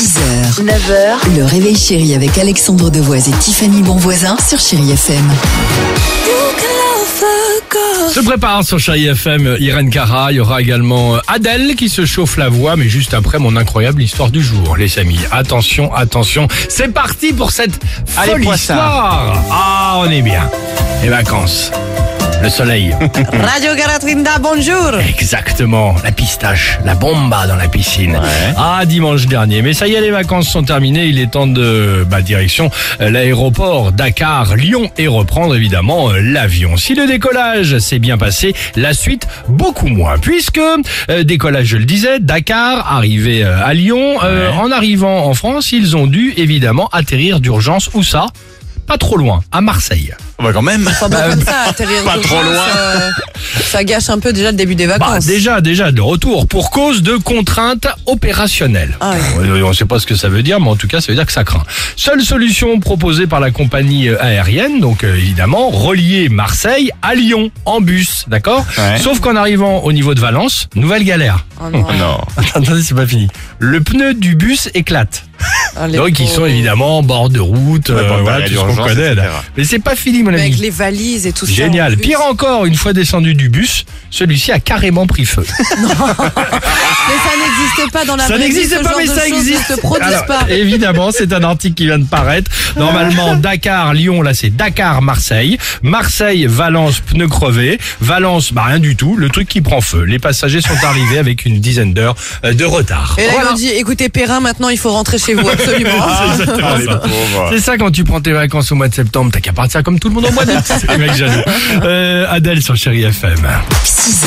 6h, 9h, le réveil chéri avec Alexandre Devoise et Tiffany Bonvoisin sur Chéri FM. Se prépare sur Chéri FM Irène Cara. Il y aura également euh, Adèle qui se chauffe la voix, mais juste après mon incroyable histoire du jour, les amis. Attention, attention. C'est parti pour cette Allez, folle poisson. histoire. Ah, on est bien. Les vacances. Le soleil. Radio Garatrinda, bonjour Exactement. La pistache. La bomba dans la piscine. Ouais. Ah, dimanche dernier. Mais ça y est, les vacances sont terminées. Il est temps de, bah, direction euh, l'aéroport Dakar, Lyon et reprendre évidemment euh, l'avion. Si le décollage s'est bien passé, la suite beaucoup moins. Puisque, euh, décollage, je le disais, Dakar, arrivé euh, à Lyon, euh, en arrivant en France, ils ont dû évidemment atterrir d'urgence. Où ça? Pas trop loin, à Marseille. Bah quand même. Enfin bon, comme ça, atterrir pas trop loin. euh, ça gâche un peu déjà le début des Bah, vacances. déjà, déjà, de retour pour cause de contraintes opérationnelles. Ah Euh, On ne sait pas ce que ça veut dire, mais en tout cas, ça veut dire que ça craint. Seule solution proposée par la compagnie euh, aérienne, donc euh, évidemment, relier Marseille à Lyon en bus, d'accord Ouais. Sauf qu'en arrivant au niveau de Valence, nouvelle galère. Oh non. Oh non. Attendez, c'est pas fini. Le pneu du bus éclate. Ah, les Donc, ils pauvres. sont évidemment en bord de route, euh, bon, voilà, tout ce qu'on l'urgence, connaît. là. etc. Mais c'est pas fini, mon ami. Avec les valises et tout ça. Génial. en plus. Pire encore, une fois descendu du bus, celui-ci a carrément pris feu. Mais ça n'existe pas dans la Ça n'existe pas, mais de ça existe. ne se produisent Alors, pas. Évidemment, c'est un article qui vient de paraître. Normalement, Dakar, Lyon, là c'est Dakar, Marseille. Marseille, Valence, pneu crevé. Valence, bah rien du tout. Le truc qui prend feu. Les passagers sont arrivés avec une dizaine d'heures euh, de retard. Et là, Voilà. il me dit, écoutez, Perrin, maintenant, il faut rentrer chez vous, absolument. Ah, ça. C'est ça quand tu prends tes vacances au mois de septembre, t'as qu'à partir comme tout le monde au mois d'août. C'est les mecs jaloux. Euh, Adèle sur Chéri FM. 6h,